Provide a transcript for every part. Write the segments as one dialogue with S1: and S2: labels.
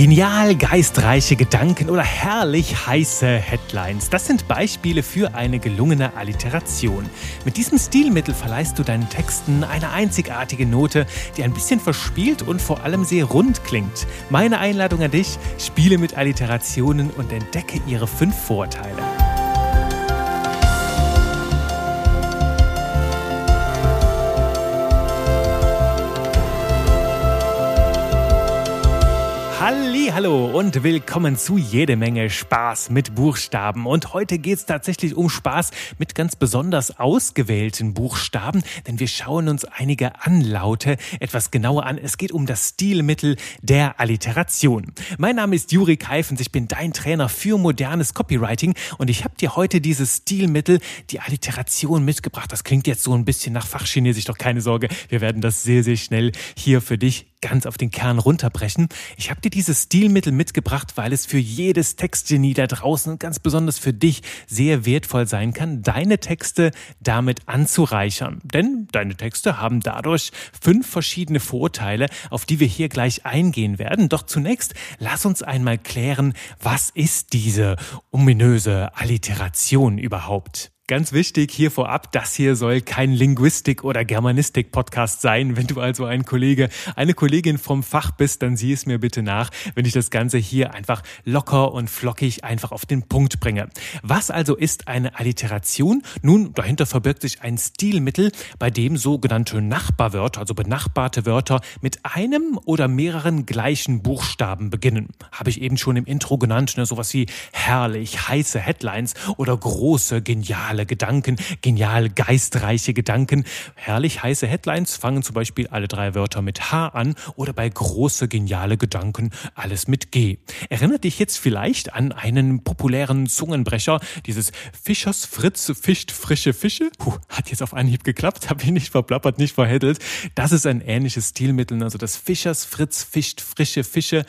S1: Genial geistreiche Gedanken oder herrlich heiße Headlines. Das sind Beispiele für eine gelungene Alliteration. Mit diesem Stilmittel verleihst du deinen Texten eine einzigartige Note, die ein bisschen verspielt und vor allem sehr rund klingt. Meine Einladung an dich, spiele mit Alliterationen und entdecke ihre fünf Vorteile. Hallo und willkommen zu jede Menge Spaß mit Buchstaben. Und heute geht es tatsächlich um Spaß mit ganz besonders ausgewählten Buchstaben, denn wir schauen uns einige Anlaute etwas genauer an. Es geht um das Stilmittel der Alliteration. Mein Name ist Juri Keifens, ich bin dein Trainer für modernes Copywriting und ich habe dir heute dieses Stilmittel, die Alliteration mitgebracht. Das klingt jetzt so ein bisschen nach Fachchinesisch, doch keine Sorge, wir werden das sehr, sehr schnell hier für dich ganz auf den Kern runterbrechen. Ich habe dir dieses Stilmittel mitgebracht, weil es für jedes Textgenie da draußen und ganz besonders für dich sehr wertvoll sein kann, deine Texte damit anzureichern. Denn deine Texte haben dadurch fünf verschiedene Vorteile, auf die wir hier gleich eingehen werden. Doch zunächst lass uns einmal klären, was ist diese ominöse Alliteration überhaupt? Ganz wichtig hier vorab, das hier soll kein Linguistik- oder Germanistik-Podcast sein. Wenn du also ein Kollege, eine Kollegin vom Fach bist, dann sieh es mir bitte nach, wenn ich das Ganze hier einfach locker und flockig einfach auf den Punkt bringe. Was also ist eine Alliteration? Nun, dahinter verbirgt sich ein Stilmittel, bei dem sogenannte Nachbarwörter, also benachbarte Wörter, mit einem oder mehreren gleichen Buchstaben beginnen. Habe ich eben schon im Intro genannt, ne? sowas wie herrlich, heiße Headlines oder große, geniale geniale Gedanken, genial geistreiche Gedanken. Herrlich heiße Headlines fangen zum Beispiel alle drei Wörter mit H an oder bei große geniale Gedanken alles mit G. Erinnert dich jetzt vielleicht an einen populären Zungenbrecher, dieses Fischers Fritz fischt frische Fische? Puh, hat jetzt auf Anhieb geklappt, habe ich nicht verplappert, nicht verheddelt. Das ist ein ähnliches Stilmittel, also das Fischers Fritz fischt frische Fische.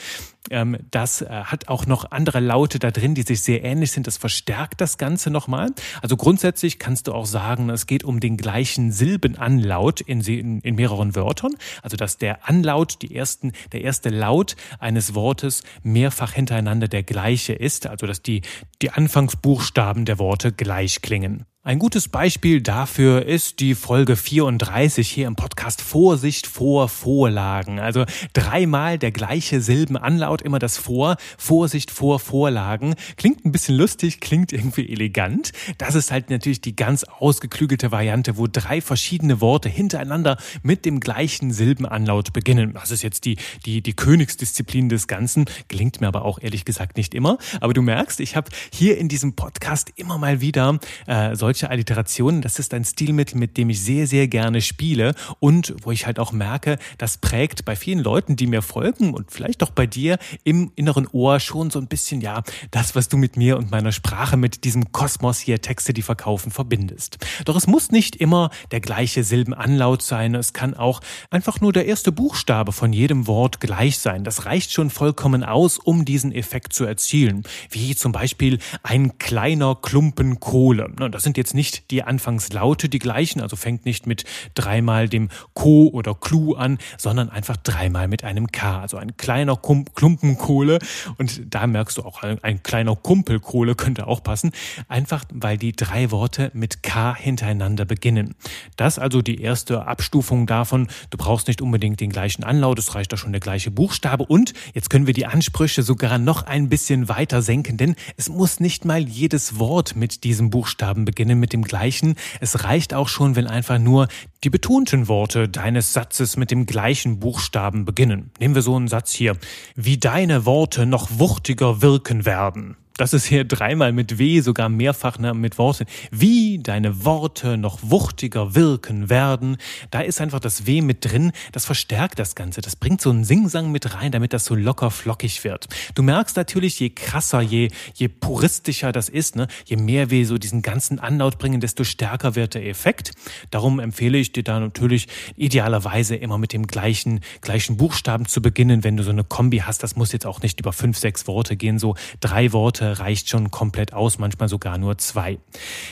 S1: Ähm, das äh, hat auch noch andere Laute da drin, die sich sehr ähnlich sind. Das verstärkt das Ganze nochmal. Also grundsätzlich kannst du auch sagen, es geht um den gleichen Silbenanlaut in, in, in mehreren Wörtern. Also dass der Anlaut, die ersten, der erste Laut eines Wortes mehrfach hintereinander der gleiche ist. Also dass die, die Anfangsbuchstaben der Worte gleich klingen. Ein gutes Beispiel dafür ist die Folge 34 hier im Podcast Vorsicht vor Vorlagen. Also dreimal der gleiche Silbenanlaut, immer das Vor, Vorsicht vor Vorlagen. Klingt ein bisschen lustig, klingt irgendwie elegant. Das ist halt natürlich die ganz ausgeklügelte Variante, wo drei verschiedene Worte hintereinander mit dem gleichen Silbenanlaut beginnen. Das ist jetzt die, die, die Königsdisziplin des Ganzen. Gelingt mir aber auch ehrlich gesagt nicht immer. Aber du merkst, ich habe hier in diesem Podcast immer mal wieder äh, Alliterationen, das ist ein Stilmittel, mit dem ich sehr, sehr gerne spiele und wo ich halt auch merke, das prägt bei vielen Leuten, die mir folgen und vielleicht auch bei dir im inneren Ohr schon so ein bisschen, ja, das, was du mit mir und meiner Sprache, mit diesem Kosmos hier Texte, die verkaufen, verbindest. Doch es muss nicht immer der gleiche Silbenanlaut sein. Es kann auch einfach nur der erste Buchstabe von jedem Wort gleich sein. Das reicht schon vollkommen aus, um diesen Effekt zu erzielen. Wie zum Beispiel ein kleiner Klumpen Kohle. Das sind jetzt nicht die Anfangslaute die gleichen, also fängt nicht mit dreimal dem Ko oder Klu an, sondern einfach dreimal mit einem K, also ein kleiner Klumpen Kohle. Und da merkst du auch, ein kleiner Kumpel Kohle könnte auch passen, einfach weil die drei Worte mit K hintereinander beginnen. Das also die erste Abstufung davon, du brauchst nicht unbedingt den gleichen Anlaut, es reicht da schon der gleiche Buchstabe. Und jetzt können wir die Ansprüche sogar noch ein bisschen weiter senken, denn es muss nicht mal jedes Wort mit diesem Buchstaben beginnen beginnen mit dem gleichen. Es reicht auch schon, wenn einfach nur die betonten Worte deines Satzes mit dem gleichen Buchstaben beginnen. Nehmen wir so einen Satz hier. Wie deine Worte noch wuchtiger wirken werden das ist hier dreimal mit W, sogar mehrfach ne, mit Worten. Wie deine Worte noch wuchtiger wirken werden. Da ist einfach das W mit drin. Das verstärkt das Ganze. Das bringt so einen Singsang mit rein, damit das so locker flockig wird. Du merkst natürlich, je krasser, je, je puristischer das ist, ne, je mehr wir so diesen ganzen Anlaut bringen, desto stärker wird der Effekt. Darum empfehle ich dir da natürlich idealerweise immer mit dem gleichen, gleichen Buchstaben zu beginnen, wenn du so eine Kombi hast. Das muss jetzt auch nicht über fünf, sechs Worte gehen, so drei Worte Worte reicht schon komplett aus, manchmal sogar nur zwei.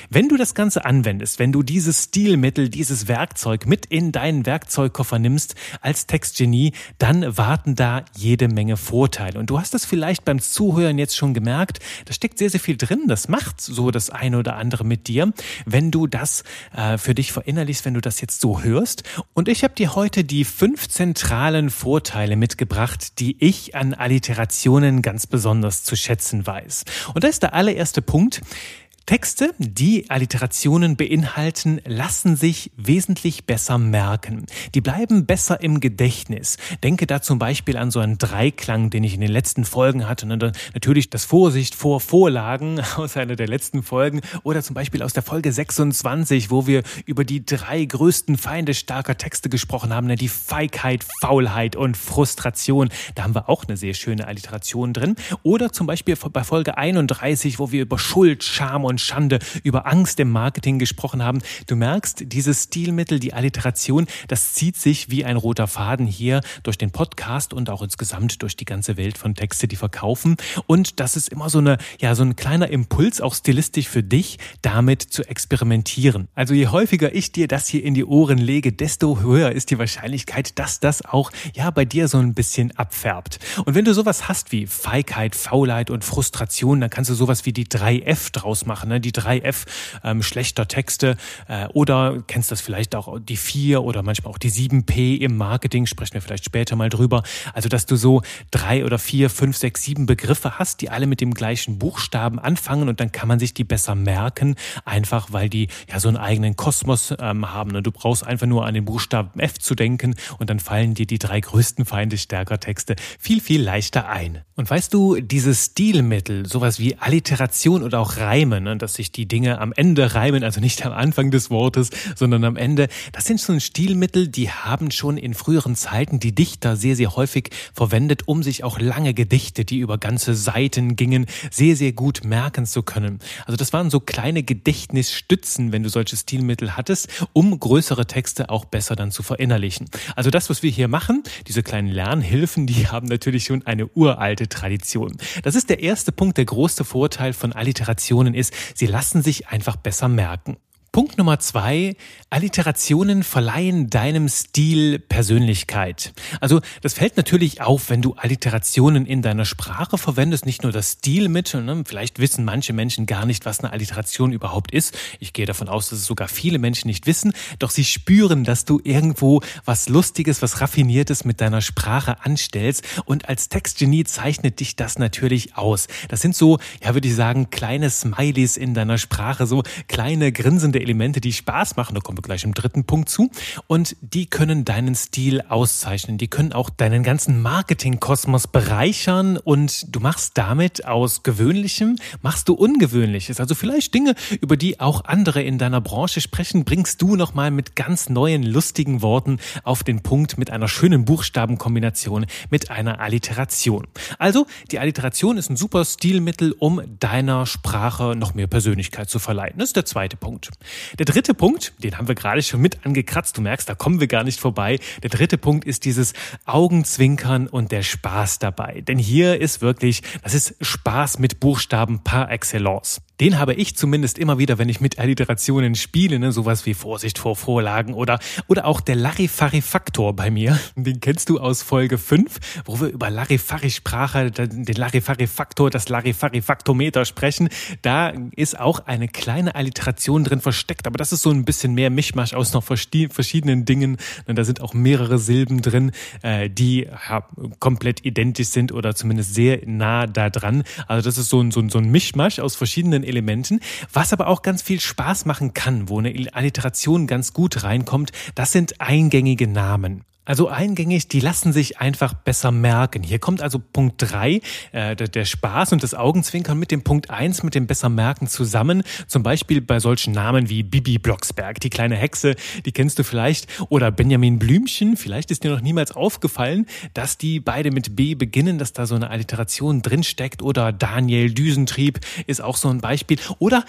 S1: Wenn du das Ganze anwendest, wenn du dieses Stilmittel, dieses Werkzeug mit in deinen Werkzeugkoffer nimmst als Textgenie, dann warten da jede Menge Vorteile. Und du hast das vielleicht beim Zuhören jetzt schon gemerkt, da steckt sehr, sehr viel drin. Das macht so das eine oder andere mit dir, wenn du das äh, für dich verinnerlichst, wenn du das jetzt so hörst. Und ich habe dir heute die fünf zentralen Vorteile mitgebracht, die ich an Alliterationen ganz besonders zu schätzen weiß. Und da ist der allererste Punkt. Texte, die Alliterationen beinhalten, lassen sich wesentlich besser merken. Die bleiben besser im Gedächtnis. Denke da zum Beispiel an so einen Dreiklang, den ich in den letzten Folgen hatte. Und dann natürlich das Vorsicht vor Vorlagen aus einer der letzten Folgen oder zum Beispiel aus der Folge 26, wo wir über die drei größten Feinde starker Texte gesprochen haben, ne, die Feigheit, Faulheit und Frustration. Da haben wir auch eine sehr schöne Alliteration drin. Oder zum Beispiel bei Folge 31, wo wir über Schuld, Scham und Schande, über Angst im Marketing gesprochen haben. Du merkst, dieses Stilmittel, die Alliteration, das zieht sich wie ein roter Faden hier durch den Podcast und auch insgesamt durch die ganze Welt von Texte, die verkaufen. Und das ist immer so eine, ja, so ein kleiner Impuls, auch stilistisch für dich, damit zu experimentieren. Also je häufiger ich dir das hier in die Ohren lege, desto höher ist die Wahrscheinlichkeit, dass das auch, ja, bei dir so ein bisschen abfärbt. Und wenn du sowas hast wie Feigheit, Faulheit und Frustration, dann kannst du sowas wie die 3F draus machen ne? die 3F ähm, schlechter Texte äh, oder kennst das vielleicht auch die 4 oder manchmal auch die 7P im Marketing, sprechen wir vielleicht später mal drüber. Also dass du so drei oder vier, fünf, sechs, sieben Begriffe hast, die alle mit dem gleichen Buchstaben anfangen und dann kann man sich die besser merken, einfach weil die ja so einen eigenen Kosmos ähm, haben. Und du brauchst einfach nur an den Buchstaben F zu denken und dann fallen dir die drei größten Feinde stärker Texte viel, viel leichter ein. Und weißt du, dieses Stilmittel, sowas wie Alliteration oder auch Reime, ne, dass sich die Dinge am Ende reimen, also nicht am Anfang des Wortes, sondern am Ende. Das sind ein Stilmittel, die haben schon in früheren Zeiten die Dichter sehr, sehr häufig verwendet, um sich auch lange Gedichte, die über ganze Seiten gingen, sehr, sehr gut merken zu können. Also das waren so kleine Gedächtnisstützen, wenn du solche Stilmittel hattest, um größere Texte auch besser dann zu verinnerlichen. Also das, was wir hier machen, diese kleinen Lernhilfen, die haben natürlich schon eine uralte Tradition. Das ist der erste Punkt. Der große Vorteil von Alliterationen ist, Sie lassen sich einfach besser merken. Punkt Nummer zwei, Alliterationen verleihen deinem Stil Persönlichkeit. Also das fällt natürlich auf, wenn du Alliterationen in deiner Sprache verwendest, nicht nur das Stilmittel. Ne? Vielleicht wissen manche Menschen gar nicht, was eine Alliteration überhaupt ist. Ich gehe davon aus, dass es sogar viele Menschen nicht wissen, doch sie spüren, dass du irgendwo was Lustiges, was Raffiniertes mit deiner Sprache anstellst. Und als Textgenie zeichnet dich das natürlich aus. Das sind so, ja würde ich sagen, kleine Smileys in deiner Sprache, so kleine grinsende bestimmte Elemente, die Spaß machen. Da kommen wir gleich im dritten Punkt zu. Und die können deinen Stil auszeichnen. Die können auch deinen ganzen Marketingkosmos bereichern und du machst damit aus Gewöhnlichem, machst du Ungewöhnliches. Also vielleicht Dinge, über die auch andere in deiner Branche sprechen, bringst du nochmal mit ganz neuen, lustigen Worten auf den Punkt mit einer schönen Buchstabenkombination, mit einer Alliteration. Also, die Alliteration ist ein super Stilmittel, um deiner Sprache noch mehr Persönlichkeit zu verleihen. Das ist der zweite Punkt. Der dritte Punkt, den haben wir gerade schon mit angekratzt, du merkst, da kommen wir gar nicht vorbei. Der dritte Punkt ist dieses Augenzwinkern und der Spaß dabei. Denn hier ist wirklich, das ist Spaß mit Buchstaben par excellence. Den habe ich zumindest immer wieder, wenn ich mit Alliterationen spiele, ne, sowas wie Vorsicht vor Vorlagen oder, oder auch der Larifari-Faktor bei mir. Den kennst du aus Folge 5, wo wir über Larifari-Sprache, den Larifari-Faktor, das Larifari-Faktometer sprechen. Da ist auch eine kleine Alliteration drin versteckt, aber das ist so ein bisschen mehr Mischmasch aus noch verschiedenen Dingen. Da sind auch mehrere Silben drin, äh, die komplett identisch sind oder zumindest sehr nah da dran. Also das ist so ein, so ein, so ein Mischmasch aus verschiedenen Elementen. Was aber auch ganz viel Spaß machen kann, wo eine Alliteration ganz gut reinkommt, das sind eingängige Namen. Also eingängig, die lassen sich einfach besser merken. Hier kommt also Punkt drei, äh, der, Spaß und das Augenzwinkern mit dem Punkt eins, mit dem besser merken zusammen. Zum Beispiel bei solchen Namen wie Bibi Blocksberg, die kleine Hexe, die kennst du vielleicht, oder Benjamin Blümchen. Vielleicht ist dir noch niemals aufgefallen, dass die beide mit B beginnen, dass da so eine Alliteration drinsteckt. Oder Daniel Düsentrieb ist auch so ein Beispiel. Oder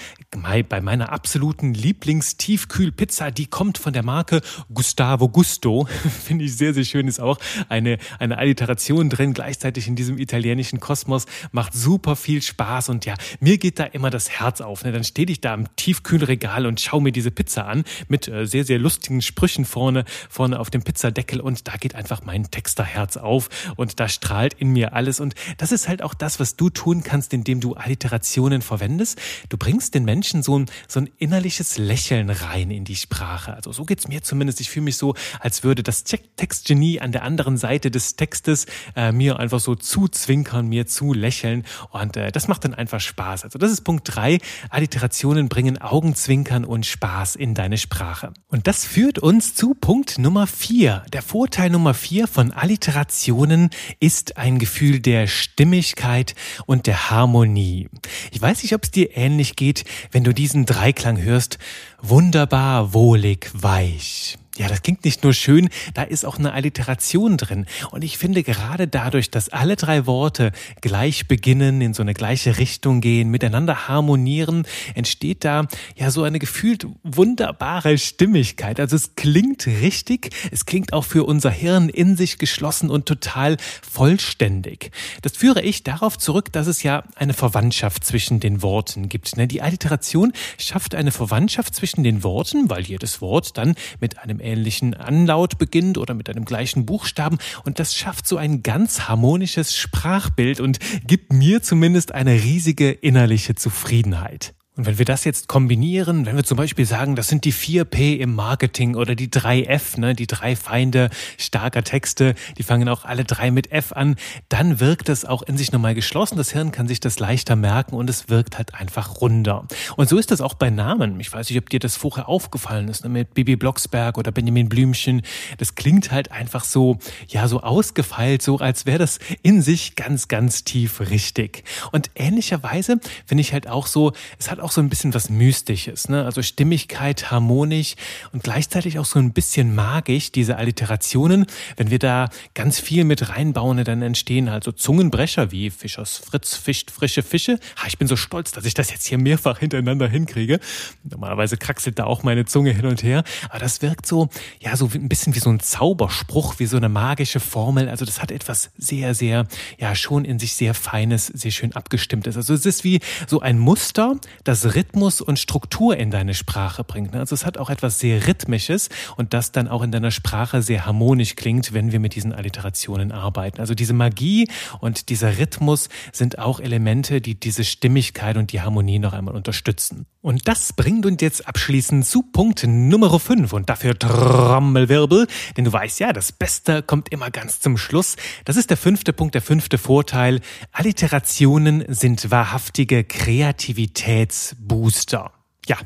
S1: bei meiner absoluten Lieblingstiefkühlpizza, die kommt von der Marke Gustavo Gusto. Finde ich ich sehr, sehr schön. Ist auch eine, eine Alliteration drin, gleichzeitig in diesem italienischen Kosmos. Macht super viel Spaß und ja, mir geht da immer das Herz auf. Ne? Dann stehe ich da im Tiefkühlregal und schaue mir diese Pizza an mit äh, sehr, sehr lustigen Sprüchen vorne, vorne auf dem Pizzadeckel und da geht einfach mein Texterherz auf und da strahlt in mir alles und das ist halt auch das, was du tun kannst, indem du Alliterationen verwendest. Du bringst den Menschen so ein, so ein innerliches Lächeln rein in die Sprache. Also so geht's mir zumindest. Ich fühle mich so, als würde das Textgenie an der anderen Seite des Textes äh, mir einfach so zuzwinkern, mir zu lächeln und äh, das macht dann einfach Spaß. Also das ist Punkt drei. Alliterationen bringen Augenzwinkern und Spaß in deine Sprache. Und das führt uns zu Punkt Nummer vier. Der Vorteil Nummer vier von Alliterationen ist ein Gefühl der Stimmigkeit und der Harmonie. Ich weiß nicht, ob es dir ähnlich geht, wenn du diesen Dreiklang hörst. Wunderbar, wohlig, weich. Ja, das klingt nicht nur schön, da ist auch eine Alliteration drin. Und ich finde gerade dadurch, dass alle drei Worte gleich beginnen, in so eine gleiche Richtung gehen, miteinander harmonieren, entsteht da ja so eine gefühlt wunderbare Stimmigkeit. Also es klingt richtig, es klingt auch für unser Hirn in sich geschlossen und total vollständig. Das führe ich darauf zurück, dass es ja eine Verwandtschaft zwischen den Worten gibt. Ne, die Alliteration schafft eine Verwandtschaft zwischen den Worten, weil jedes Wort dann mit einem ähnlichen Anlaut beginnt oder mit einem gleichen Buchstaben und das schafft so ein ganz harmonisches Sprachbild und gibt mir zumindest eine riesige innerliche Zufriedenheit. Und wenn wir das jetzt kombinieren, wenn wir zum Beispiel sagen, das sind die 4P im Marketing oder die 3F, ne, die drei Feinde starker Texte, die fangen auch alle drei mit F an, dann wirkt es auch in sich nochmal geschlossen. Das Hirn kann sich das leichter merken und es wirkt halt einfach runder. Und so ist das auch bei Namen. Ich weiß nicht, ob dir das vorher aufgefallen ist, ne, mit Bibi Blocksberg oder Benjamin Blümchen. Das klingt halt einfach so, ja, so ausgefeilt, so als wäre das in sich ganz, ganz tief richtig. Und ähnlicherweise finde ich halt auch so, es hat auch auch so ein bisschen was Mystisches, ne? Also Stimmigkeit, harmonisch und gleichzeitig auch so ein bisschen magisch, diese Alliterationen. Wenn wir da ganz viel mit reinbauen, dann entstehen also Zungenbrecher wie Fischers Fritz fischt frische Fische. Ha, ich bin so stolz, dass ich das jetzt hier mehrfach hintereinander hinkriege. Normalerweise kraxelt da auch meine Zunge hin und her. Aber das wirkt so, ja, so ein bisschen wie so ein Zauberspruch, wie so eine magische Formel. Also das hat etwas sehr, sehr, ja, schon in sich sehr Feines, sehr schön abgestimmtes. Also es ist wie so ein Muster, das das Rhythmus und Struktur in deine Sprache bringt. Also es hat auch etwas sehr Rhythmisches und das dann auch in deiner Sprache sehr harmonisch klingt, wenn wir mit diesen Alliterationen arbeiten. Also diese Magie und dieser Rhythmus sind auch Elemente, die diese Stimmigkeit und die Harmonie noch einmal unterstützen. Und das bringt uns jetzt abschließend zu Punkt Nummer 5 und dafür Trommelwirbel, denn du weißt ja, das Beste kommt immer ganz zum Schluss. Das ist der fünfte Punkt, der fünfte Vorteil. Alliterationen sind wahrhaftige Kreativitätsbooster. Ja,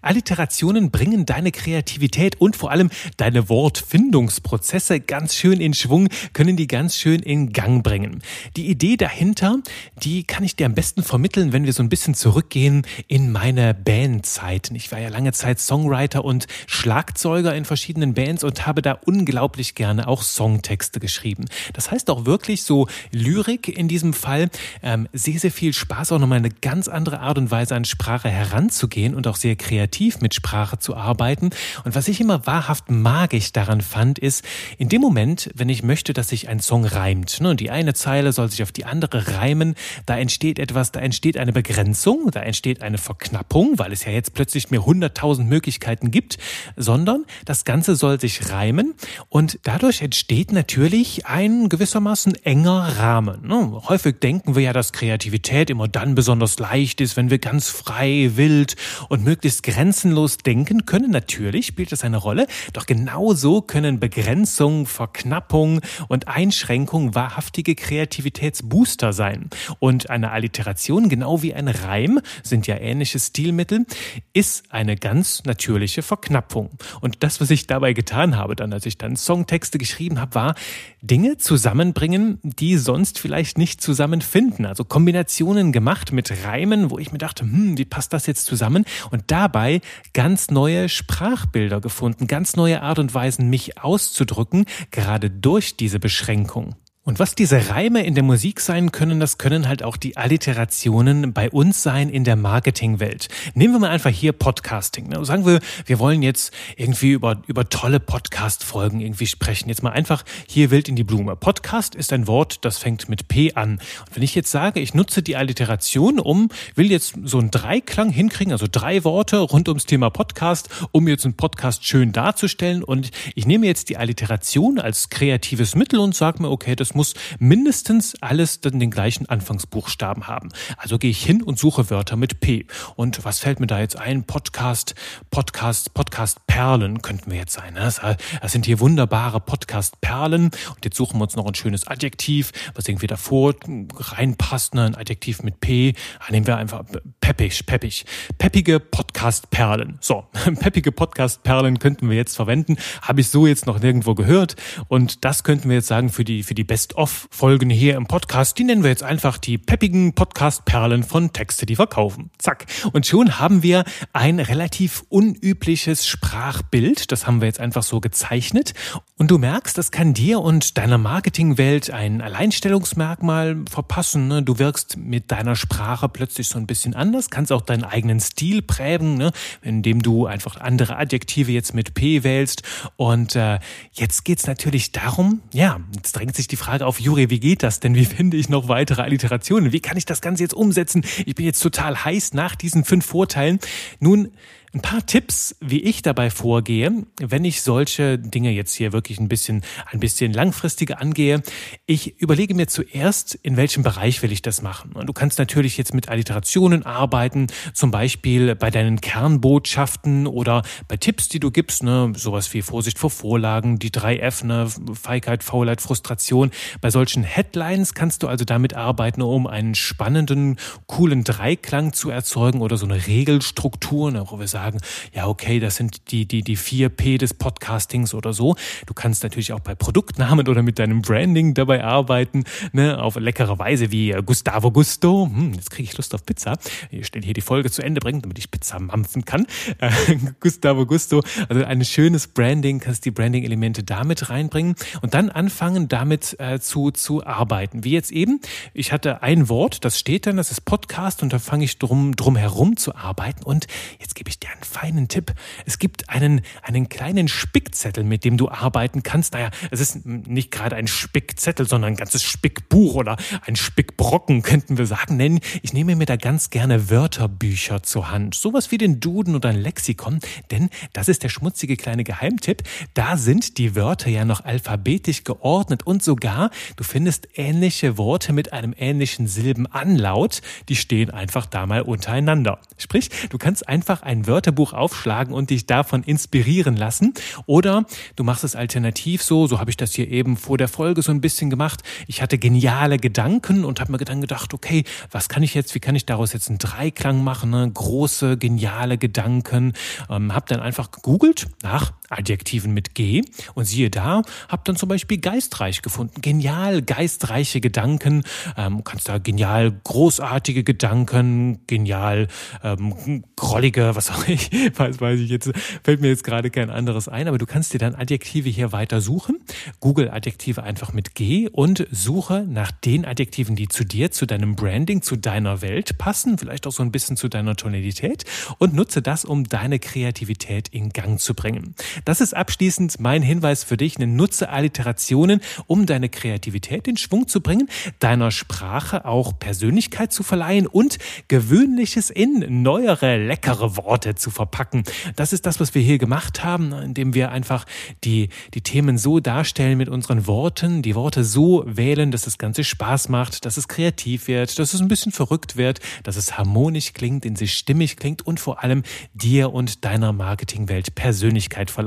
S1: Alliterationen bringen deine Kreativität und vor allem deine Wortfindungsprozesse ganz schön in Schwung, können die ganz schön in Gang bringen. Die Idee dahinter, die kann ich dir am besten vermitteln, wenn wir so ein bisschen zurückgehen in meine Bandzeit. Ich war ja lange Zeit Songwriter und Schlagzeuger in verschiedenen Bands und habe da unglaublich gerne auch Songtexte geschrieben. Das heißt auch wirklich so Lyrik in diesem Fall, ähm, sehr, sehr viel Spaß, auch nochmal eine ganz andere Art und Weise an Sprache heranzugehen und auch sehr kreativ mit Sprache zu arbeiten. Und was ich immer wahrhaft magisch daran fand, ist, in dem Moment, wenn ich möchte, dass sich ein Song reimt, ne, und die eine Zeile soll sich auf die andere reimen, da entsteht etwas, da entsteht eine Begrenzung, da entsteht eine Verknappung, weil es ja jetzt plötzlich mir hunderttausend Möglichkeiten gibt, sondern das Ganze soll sich reimen und dadurch entsteht natürlich ein gewissermaßen enger Rahmen. Ne? Häufig denken wir ja, dass Kreativität immer dann besonders leicht ist, wenn wir ganz frei, wild und möglichst grenzenlos denken können. Natürlich spielt das eine Rolle, doch genauso können Begrenzung, Verknappung und Einschränkung wahrhaftige Kreativitätsbooster sein. Und eine Alliteration, genau wie ein Reim, sind ja ähnliche Stilmittel, ist eine ganz natürliche Verknappung. Und das, was ich dabei getan habe, dann als ich dann Songtexte geschrieben habe, war Dinge zusammenbringen, die sonst vielleicht nicht zusammenfinden. Also Kombinationen gemacht mit Reimen, wo ich mir dachte, hm, wie passt das jetzt zusammen? und dabei ganz neue Sprachbilder gefunden, ganz neue Art und Weisen, mich auszudrücken, gerade durch diese Beschränkung. Und was diese Reime in der Musik sein können, das können halt auch die Alliterationen bei uns sein in der Marketingwelt. Nehmen wir mal einfach hier Podcasting. Ne? Sagen wir, wir wollen jetzt irgendwie über, über tolle Podcast-Folgen irgendwie sprechen. Jetzt mal einfach hier wild in die Blume. Podcast ist ein Wort, das fängt mit P an. Und wenn ich jetzt sage, ich nutze die Alliteration, um, will jetzt so einen Dreiklang hinkriegen, also drei Worte rund ums Thema Podcast, um jetzt einen Podcast schön darzustellen und ich nehme jetzt die Alliteration als kreatives Mittel und sage mir, okay, das muss mindestens alles dann den gleichen Anfangsbuchstaben haben. Also gehe ich hin und suche Wörter mit P. Und was fällt mir da jetzt ein? Podcast, Podcast, Podcast Perlen könnten wir jetzt sein. Ne? Das sind hier wunderbare Podcast Perlen. Und jetzt suchen wir uns noch ein schönes Adjektiv, was irgendwie davor reinpasst. Ne? Ein Adjektiv mit P. Da nehmen wir einfach peppig, peppig. Peppige Podcast Perlen. So, peppige Podcast Perlen könnten wir jetzt verwenden. Habe ich so jetzt noch nirgendwo gehört. Und das könnten wir jetzt sagen für die, für die Best Best-of-Folgen hier im Podcast. Die nennen wir jetzt einfach die peppigen Podcast-Perlen von Texte, die verkaufen. Zack. Und schon haben wir ein relativ unübliches Sprachbild. Das haben wir jetzt einfach so gezeichnet. Und du merkst, das kann dir und deiner Marketingwelt ein Alleinstellungsmerkmal verpassen. Ne? Du wirkst mit deiner Sprache plötzlich so ein bisschen anders, kannst auch deinen eigenen Stil prägen, ne? indem du einfach andere Adjektive jetzt mit P wählst. Und äh, jetzt geht's natürlich darum, ja, jetzt drängt sich die Frage Frage auf, Juri, wie geht das denn? Wie finde ich noch weitere Alliterationen? Wie kann ich das Ganze jetzt umsetzen? Ich bin jetzt total heiß nach diesen fünf Vorteilen. Nun, ein paar Tipps, wie ich dabei vorgehe, wenn ich solche Dinge jetzt hier wirklich ein bisschen, ein bisschen langfristiger angehe. Ich überlege mir zuerst, in welchem Bereich will ich das machen. Und du kannst natürlich jetzt mit Alliterationen arbeiten, zum Beispiel bei deinen Kernbotschaften oder bei Tipps, die du gibst, ne, sowas wie Vorsicht vor Vorlagen, die drei F, ne, Feigheit, Faulheit, Frustration. Bei solchen Headlines kannst du also damit arbeiten, um einen spannenden, coolen Dreiklang zu erzeugen oder so eine Regelstruktur, ne, wo wir sagen, sagen, ja, okay, das sind die, die, die 4P des Podcastings oder so. Du kannst natürlich auch bei Produktnamen oder mit deinem Branding dabei arbeiten, ne, auf leckere Weise wie äh, Gustavo Gusto. Hm, jetzt kriege ich Lust auf Pizza. Ich stelle hier die Folge zu Ende bringen, damit ich Pizza mampfen kann. Äh, Gustavo Gusto, also ein schönes Branding, kannst die Branding-Elemente damit reinbringen und dann anfangen, damit äh, zu, zu arbeiten. Wie jetzt eben, ich hatte ein Wort, das steht dann, das ist Podcast und da fange ich drum, drum herum zu arbeiten und jetzt gebe ich dir einen feinen Tipp. Es gibt einen, einen kleinen Spickzettel, mit dem du arbeiten kannst. Naja, es ist nicht gerade ein Spickzettel, sondern ein ganzes Spickbuch oder ein Spickbrocken, könnten wir sagen, nennen. Ich nehme mir da ganz gerne Wörterbücher zur Hand. Sowas wie den Duden oder ein Lexikon, denn das ist der schmutzige kleine Geheimtipp. Da sind die Wörter ja noch alphabetisch geordnet und sogar, du findest ähnliche Worte mit einem ähnlichen Silbenanlaut, die stehen einfach da mal untereinander. Sprich, du kannst einfach ein Wörter Wörterbuch aufschlagen und dich davon inspirieren lassen. Oder du machst es alternativ so, so habe ich das hier eben vor der Folge so ein bisschen gemacht. Ich hatte geniale Gedanken und habe mir dann gedacht, okay, was kann ich jetzt, wie kann ich daraus jetzt einen Dreiklang machen? Ne? Große, geniale Gedanken. Ähm, habe dann einfach gegoogelt nach Adjektiven mit G und siehe da, hab dann zum Beispiel geistreich gefunden. Genial, geistreiche Gedanken. Ähm, kannst da genial, großartige Gedanken, genial, ähm, grollige, was auch ich, weiß, weiß ich jetzt, fällt mir jetzt gerade kein anderes ein, aber du kannst dir dann Adjektive hier weiter suchen. Google Adjektive einfach mit G und suche nach den Adjektiven, die zu dir, zu deinem Branding, zu deiner Welt passen, vielleicht auch so ein bisschen zu deiner Tonalität und nutze das, um deine Kreativität in Gang zu bringen. Das ist abschließend mein Hinweis für dich. Nutze Alliterationen, um deine Kreativität in Schwung zu bringen, deiner Sprache auch Persönlichkeit zu verleihen und Gewöhnliches in neuere, leckere Worte zu verpacken. Das ist das, was wir hier gemacht haben, indem wir einfach die, die Themen so darstellen mit unseren Worten, die Worte so wählen, dass das Ganze Spaß macht, dass es kreativ wird, dass es ein bisschen verrückt wird, dass es harmonisch klingt, in sich stimmig klingt und vor allem dir und deiner Marketingwelt Persönlichkeit verleiht.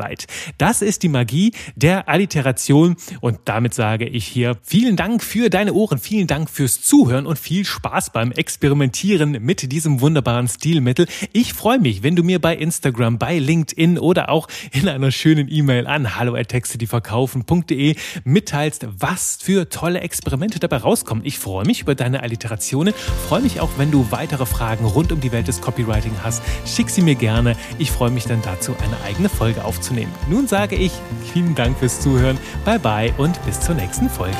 S1: Das ist die Magie der Alliteration und damit sage ich hier vielen Dank für deine Ohren, vielen Dank fürs Zuhören und viel Spaß beim Experimentieren mit diesem wunderbaren Stilmittel. Ich freue mich, wenn du mir bei Instagram, bei LinkedIn oder auch in einer schönen E-Mail an hallo@texte-die-verkaufen.de mitteilst, was für tolle Experimente dabei rauskommen. Ich freue mich über deine Alliterationen, freue mich auch, wenn du weitere Fragen rund um die Welt des Copywriting hast. Schick sie mir gerne. Ich freue mich dann dazu, eine eigene Folge aufzunehmen aufzunehmen. Nun sage ich vielen Dank fürs Zuhören, bye bye und bis zur nächsten Folge.